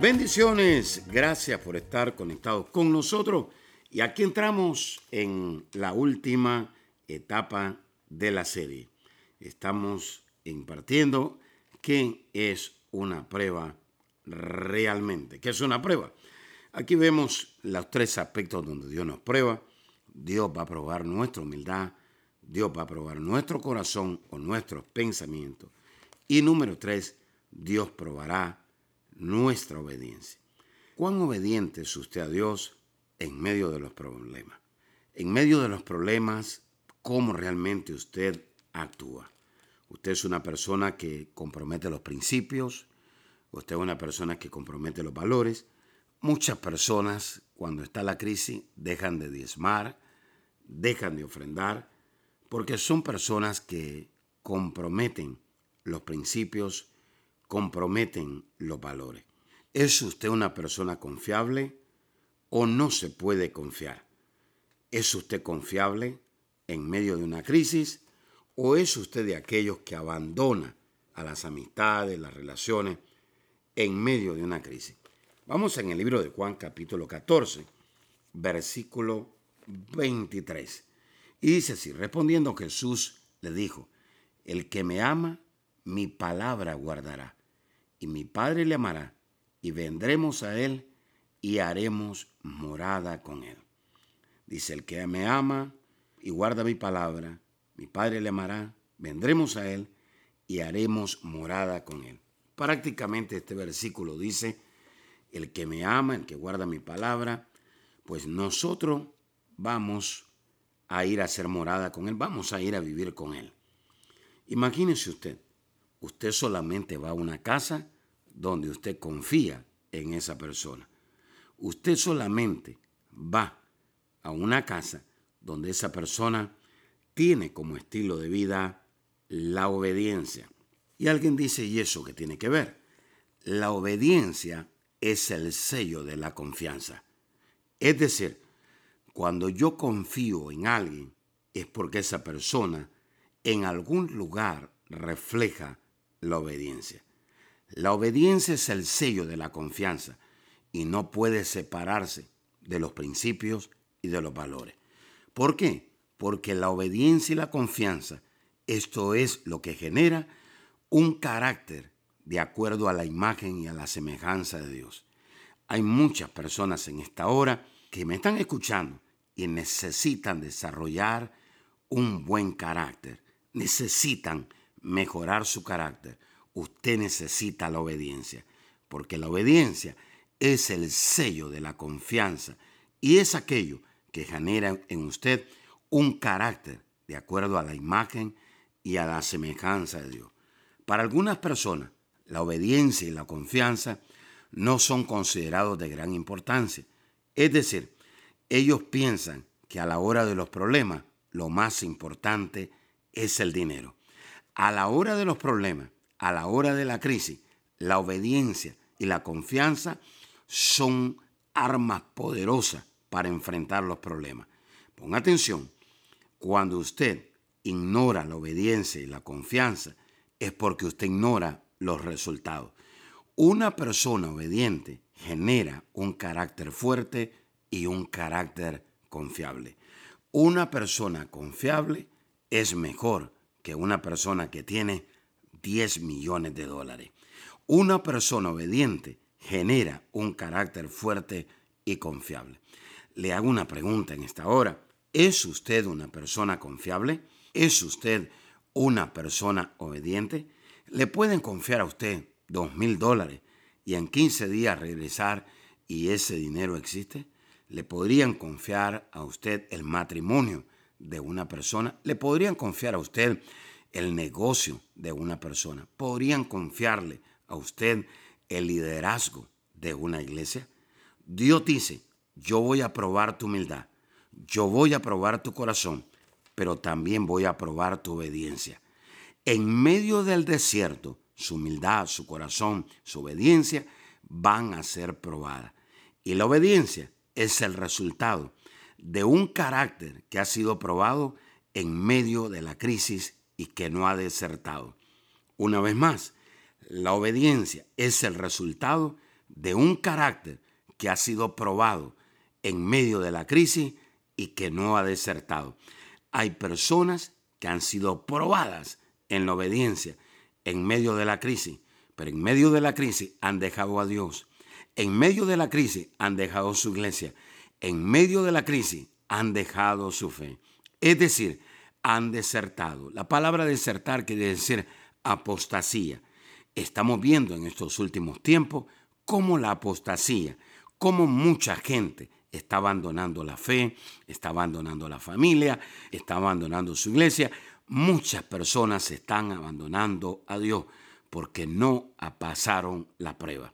Bendiciones, gracias por estar conectados con nosotros. Y aquí entramos en la última etapa de la serie. Estamos impartiendo qué es una prueba realmente. ¿Qué es una prueba? Aquí vemos los tres aspectos donde Dios nos prueba. Dios va a probar nuestra humildad, Dios va a probar nuestro corazón o nuestros pensamientos. Y número tres, Dios probará nuestra obediencia. ¿Cuán obediente es usted a Dios en medio de los problemas? En medio de los problemas, ¿cómo realmente usted actúa? Usted es una persona que compromete los principios, usted es una persona que compromete los valores. Muchas personas, cuando está la crisis, dejan de diezmar, dejan de ofrendar, porque son personas que comprometen los principios comprometen los valores. ¿Es usted una persona confiable o no se puede confiar? ¿Es usted confiable en medio de una crisis o es usted de aquellos que abandona a las amistades, las relaciones en medio de una crisis? Vamos en el libro de Juan capítulo 14, versículo 23. Y dice así, respondiendo Jesús le dijo, el que me ama, mi palabra guardará y mi Padre le amará, y vendremos a Él y haremos morada con Él. Dice, el que me ama y guarda mi palabra, mi Padre le amará, vendremos a Él y haremos morada con Él. Prácticamente este versículo dice, el que me ama, el que guarda mi palabra, pues nosotros vamos a ir a hacer morada con Él, vamos a ir a vivir con Él. Imagínese usted, Usted solamente va a una casa donde usted confía en esa persona. Usted solamente va a una casa donde esa persona tiene como estilo de vida la obediencia. Y alguien dice, ¿y eso qué tiene que ver? La obediencia es el sello de la confianza. Es decir, cuando yo confío en alguien es porque esa persona en algún lugar refleja la obediencia. La obediencia es el sello de la confianza y no puede separarse de los principios y de los valores. ¿Por qué? Porque la obediencia y la confianza, esto es lo que genera un carácter de acuerdo a la imagen y a la semejanza de Dios. Hay muchas personas en esta hora que me están escuchando y necesitan desarrollar un buen carácter, necesitan mejorar su carácter, usted necesita la obediencia, porque la obediencia es el sello de la confianza y es aquello que genera en usted un carácter de acuerdo a la imagen y a la semejanza de Dios. Para algunas personas, la obediencia y la confianza no son considerados de gran importancia. Es decir, ellos piensan que a la hora de los problemas lo más importante es el dinero. A la hora de los problemas, a la hora de la crisis, la obediencia y la confianza son armas poderosas para enfrentar los problemas. Ponga atención, cuando usted ignora la obediencia y la confianza, es porque usted ignora los resultados. Una persona obediente genera un carácter fuerte y un carácter confiable. Una persona confiable es mejor que una persona que tiene 10 millones de dólares. Una persona obediente genera un carácter fuerte y confiable. Le hago una pregunta en esta hora. ¿Es usted una persona confiable? ¿Es usted una persona obediente? ¿Le pueden confiar a usted dos mil dólares y en 15 días regresar y ese dinero existe? ¿Le podrían confiar a usted el matrimonio de una persona, le podrían confiar a usted el negocio de una persona, podrían confiarle a usted el liderazgo de una iglesia? Dios dice, yo voy a probar tu humildad, yo voy a probar tu corazón, pero también voy a probar tu obediencia. En medio del desierto, su humildad, su corazón, su obediencia van a ser probadas. Y la obediencia es el resultado de un carácter que ha sido probado en medio de la crisis y que no ha desertado. Una vez más, la obediencia es el resultado de un carácter que ha sido probado en medio de la crisis y que no ha desertado. Hay personas que han sido probadas en la obediencia en medio de la crisis, pero en medio de la crisis han dejado a Dios. En medio de la crisis han dejado su iglesia. En medio de la crisis han dejado su fe. Es decir, han desertado. La palabra desertar quiere decir apostasía. Estamos viendo en estos últimos tiempos cómo la apostasía, cómo mucha gente está abandonando la fe, está abandonando la familia, está abandonando su iglesia. Muchas personas están abandonando a Dios porque no pasaron la prueba.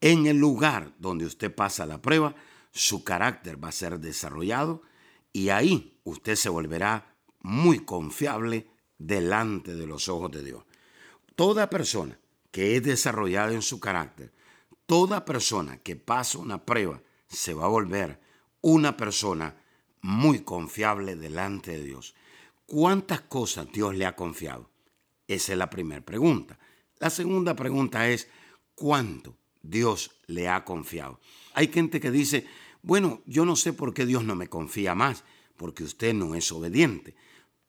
En el lugar donde usted pasa la prueba, su carácter va a ser desarrollado y ahí usted se volverá muy confiable delante de los ojos de Dios. Toda persona que es desarrollada en su carácter, toda persona que pasa una prueba, se va a volver una persona muy confiable delante de Dios. ¿Cuántas cosas Dios le ha confiado? Esa es la primera pregunta. La segunda pregunta es, ¿cuánto Dios le ha confiado? Hay gente que dice, bueno, yo no sé por qué Dios no me confía más, porque usted no es obediente.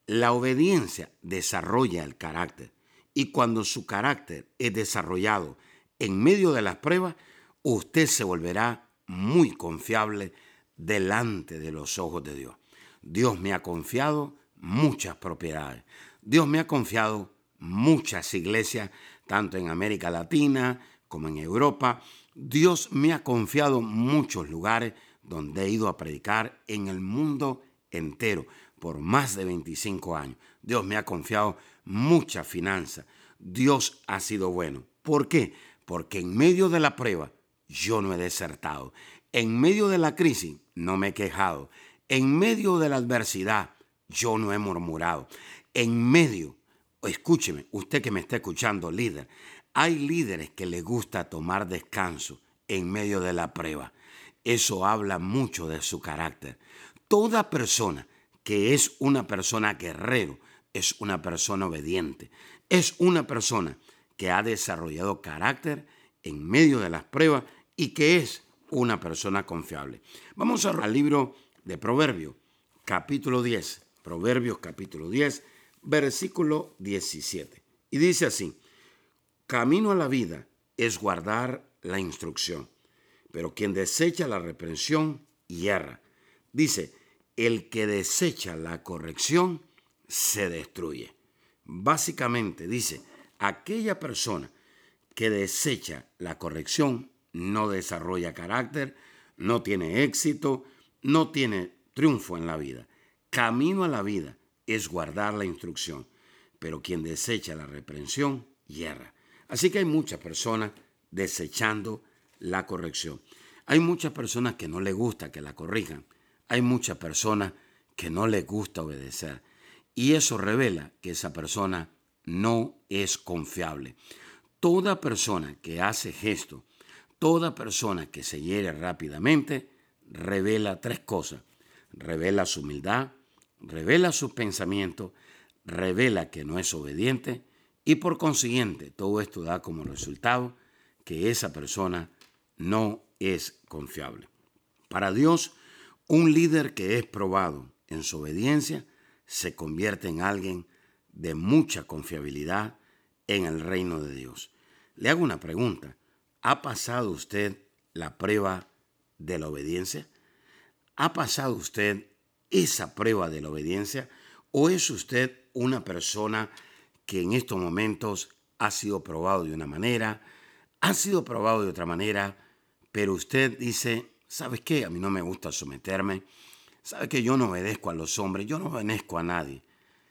La obediencia desarrolla el carácter y cuando su carácter es desarrollado en medio de las pruebas, usted se volverá muy confiable delante de los ojos de Dios. Dios me ha confiado muchas propiedades. Dios me ha confiado muchas iglesias, tanto en América Latina como en Europa. Dios me ha confiado muchos lugares donde he ido a predicar en el mundo entero por más de 25 años. Dios me ha confiado mucha finanza. Dios ha sido bueno. ¿Por qué? Porque en medio de la prueba yo no he desertado. En medio de la crisis no me he quejado. En medio de la adversidad yo no he murmurado. En medio, escúcheme, usted que me está escuchando, líder, hay líderes que les gusta tomar descanso en medio de la prueba. Eso habla mucho de su carácter. Toda persona que es una persona guerrero es una persona obediente. Es una persona que ha desarrollado carácter en medio de las pruebas y que es una persona confiable. Vamos al libro de Proverbios, capítulo 10. Proverbios capítulo 10, versículo 17. Y dice así, camino a la vida es guardar la instrucción, pero quien desecha la reprensión hierra. Dice, el que desecha la corrección se destruye. Básicamente dice, aquella persona que desecha la corrección no desarrolla carácter, no tiene éxito, no tiene triunfo en la vida. Camino a la vida es guardar la instrucción, pero quien desecha la reprensión, hierra. Así que hay muchas personas desechando la corrección. Hay muchas personas que no les gusta que la corrijan. Hay muchas personas que no les gusta obedecer. Y eso revela que esa persona no es confiable. Toda persona que hace gesto, toda persona que se hiere rápidamente, revela tres cosas. Revela su humildad, revela sus pensamientos, revela que no es obediente y por consiguiente todo esto da como resultado que esa persona no es confiable. Para Dios, un líder que es probado en su obediencia se convierte en alguien de mucha confiabilidad en el reino de Dios. Le hago una pregunta. ¿Ha pasado usted la prueba de la obediencia? ¿Ha pasado usted esa prueba de la obediencia? ¿O es usted una persona que en estos momentos ha sido probado de una manera, ha sido probado de otra manera, pero usted dice, ¿sabes qué? A mí no me gusta someterme. ¿Sabe que yo no obedezco a los hombres? Yo no obedezco a nadie.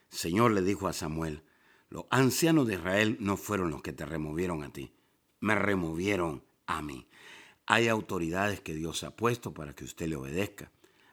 Señor le dijo a Samuel, los ancianos de Israel no fueron los que te removieron a ti. me removieron a mí. Hay autoridades que Dios ha puesto para que usted le obedezca.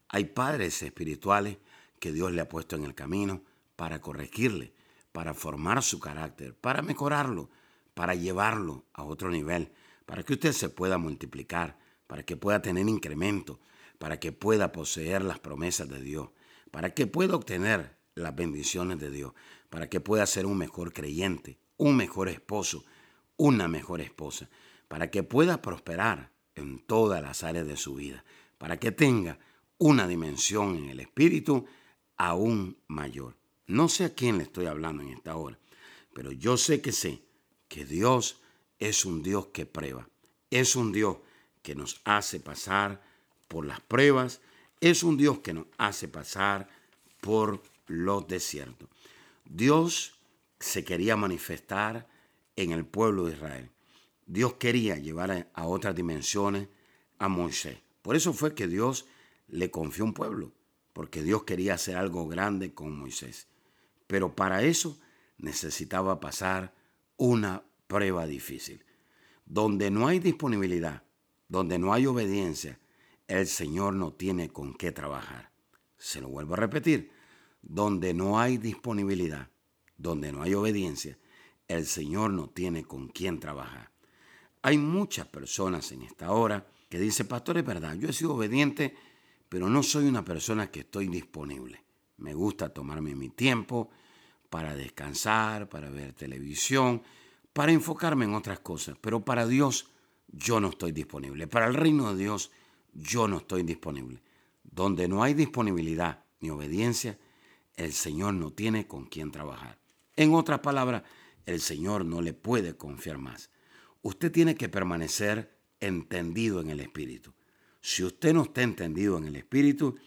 Hay padres espirituales que Dios le ha puesto en el camino para corregirle, para formar su carácter, para mejorarlo, para llevarlo a otro nivel, para que usted se pueda multiplicar, para que pueda tener incremento, para que pueda poseer las promesas de Dios, para que pueda obtener las bendiciones de Dios, para que pueda ser un mejor creyente, un mejor esposo, una mejor esposa, para que pueda prosperar en todas las áreas de su vida, para que tenga una dimensión en el espíritu aún mayor. No sé a quién le estoy hablando en esta hora, pero yo sé que sé que Dios es un Dios que prueba, es un Dios que nos hace pasar por las pruebas, es un Dios que nos hace pasar por los desiertos. Dios se quería manifestar en el pueblo de Israel. Dios quería llevar a otras dimensiones a Moisés. Por eso fue que Dios le confió un pueblo, porque Dios quería hacer algo grande con Moisés. Pero para eso necesitaba pasar una prueba difícil. Donde no hay disponibilidad, donde no hay obediencia, el Señor no tiene con qué trabajar. Se lo vuelvo a repetir. Donde no hay disponibilidad, donde no hay obediencia, el Señor no tiene con quién trabajar. Hay muchas personas en esta hora que dicen, pastor, es verdad, yo he sido obediente, pero no soy una persona que estoy disponible. Me gusta tomarme mi tiempo para descansar, para ver televisión, para enfocarme en otras cosas, pero para Dios yo no estoy disponible. Para el reino de Dios yo no estoy disponible. Donde no hay disponibilidad ni obediencia, el Señor no tiene con quién trabajar. En otras palabras, el Señor no le puede confiar más. Usted tiene que permanecer entendido en el Espíritu. Si usted no está entendido en el Espíritu,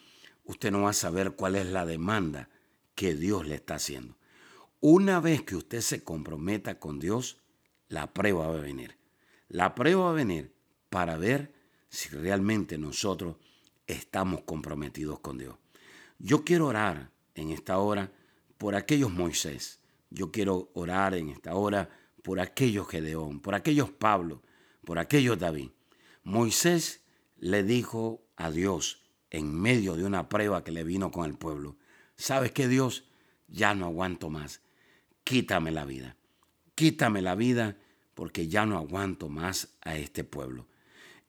usted no va a saber cuál es la demanda que Dios le está haciendo. Una vez que usted se comprometa con Dios, la prueba va a venir. La prueba va a venir para ver si realmente nosotros estamos comprometidos con Dios. Yo quiero orar en esta hora por aquellos Moisés. Yo quiero orar en esta hora por aquellos Gedeón, por aquellos Pablo, por aquellos David. Moisés le dijo a Dios en medio de una prueba que le vino con el pueblo, ¿sabes qué Dios? Ya no aguanto más. Quítame la vida. Quítame la vida porque ya no aguanto más a este pueblo.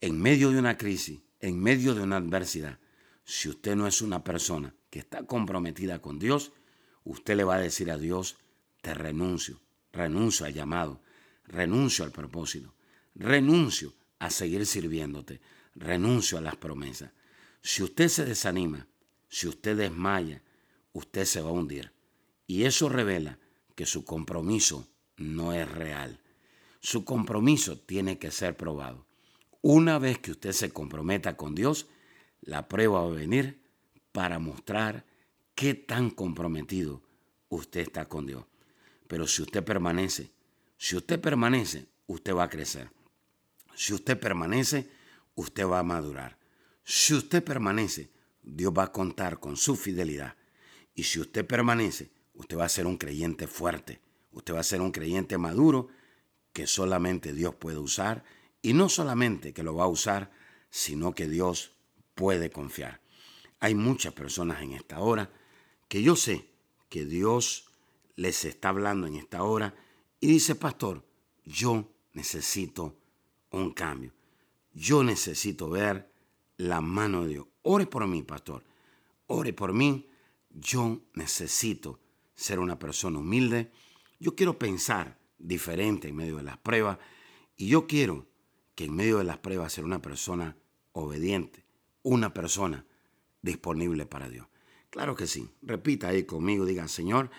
En medio de una crisis, en medio de una adversidad, si usted no es una persona que está comprometida con Dios, usted le va a decir a Dios, te renuncio, renuncio al llamado, renuncio al propósito, renuncio a seguir sirviéndote, renuncio a las promesas. Si usted se desanima, si usted desmaya, usted se va a hundir. Y eso revela que su compromiso no es real. Su compromiso tiene que ser probado. Una vez que usted se comprometa con Dios, la prueba va a venir para mostrar qué tan comprometido usted está con Dios. Pero si usted permanece, si usted permanece, usted va a crecer. Si usted permanece, usted va a madurar. Si usted permanece, Dios va a contar con su fidelidad. Y si usted permanece, usted va a ser un creyente fuerte. Usted va a ser un creyente maduro que solamente Dios puede usar. Y no solamente que lo va a usar, sino que Dios puede confiar. Hay muchas personas en esta hora que yo sé que Dios les está hablando en esta hora y dice, pastor, yo necesito un cambio. Yo necesito ver la mano de Dios. Ore por mí, pastor. Ore por mí. Yo necesito ser una persona humilde. Yo quiero pensar diferente en medio de las pruebas y yo quiero que en medio de las pruebas ser una persona obediente, una persona disponible para Dios. Claro que sí. Repita ahí conmigo, diga, Señor,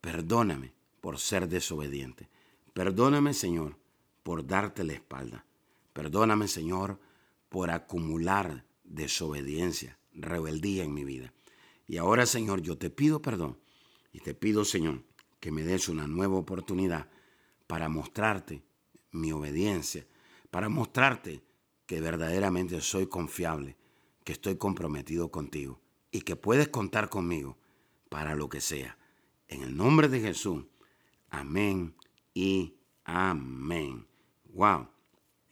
perdóname por ser desobediente. Perdóname, Señor, por darte la espalda. Perdóname, Señor, por acumular desobediencia, rebeldía en mi vida. Y ahora, Señor, yo te pido perdón y te pido, Señor, que me des una nueva oportunidad para mostrarte mi obediencia, para mostrarte que verdaderamente soy confiable, que estoy comprometido contigo y que puedes contar conmigo para lo que sea. En el nombre de Jesús. Amén y amén. Wow.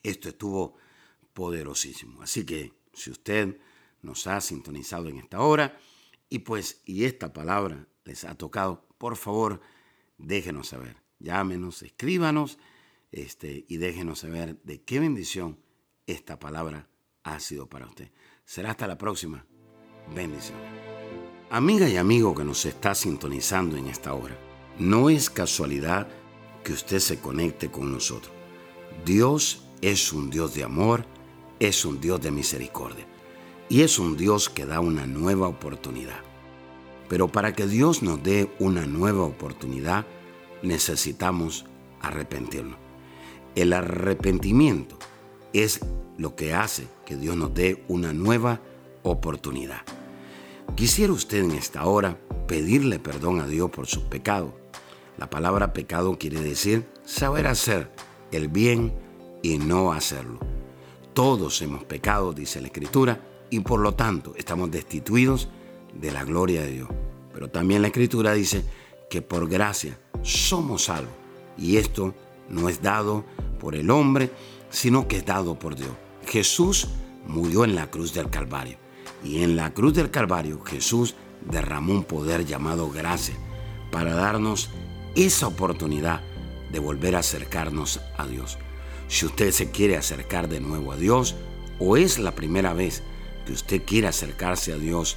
Esto estuvo poderosísimo. Así que si usted nos ha sintonizado en esta hora y pues y esta palabra les ha tocado, por favor, déjenos saber. Llámenos, escríbanos este, y déjenos saber de qué bendición esta palabra ha sido para usted. Será hasta la próxima. Bendiciones. Amiga y amigo que nos está sintonizando en esta hora, no es casualidad que usted se conecte con nosotros. Dios es un Dios de amor, es un Dios de misericordia y es un Dios que da una nueva oportunidad. Pero para que Dios nos dé una nueva oportunidad, necesitamos arrepentirnos. El arrepentimiento es lo que hace que Dios nos dé una nueva oportunidad. Quisiera usted en esta hora pedirle perdón a Dios por sus pecados. La palabra pecado quiere decir saber hacer el bien y no hacerlo. Todos hemos pecado, dice la Escritura, y por lo tanto estamos destituidos de la gloria de Dios. Pero también la Escritura dice que por gracia somos salvos. Y esto no es dado por el hombre, sino que es dado por Dios. Jesús murió en la cruz del Calvario. Y en la cruz del Calvario Jesús derramó un poder llamado gracia para darnos esa oportunidad de volver a acercarnos a Dios. Si usted se quiere acercar de nuevo a Dios o es la primera vez que usted quiere acercarse a Dios,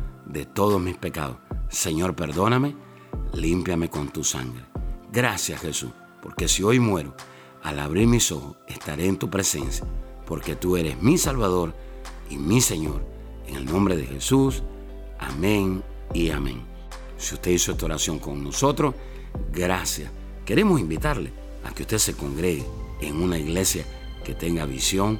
de todos mis pecados. Señor, perdóname, límpiame con tu sangre. Gracias Jesús, porque si hoy muero, al abrir mis ojos estaré en tu presencia, porque tú eres mi Salvador y mi Señor. En el nombre de Jesús, amén y amén. Si usted hizo esta oración con nosotros, gracias. Queremos invitarle a que usted se congregue en una iglesia que tenga visión,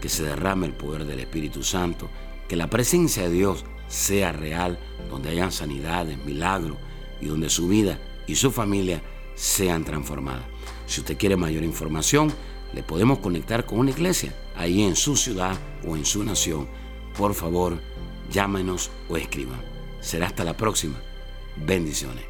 que se derrame el poder del Espíritu Santo, que la presencia de Dios sea real, donde hayan sanidades, milagros y donde su vida y su familia sean transformadas. Si usted quiere mayor información, le podemos conectar con una iglesia ahí en su ciudad o en su nación. Por favor, llámenos o escriban. Será hasta la próxima. Bendiciones.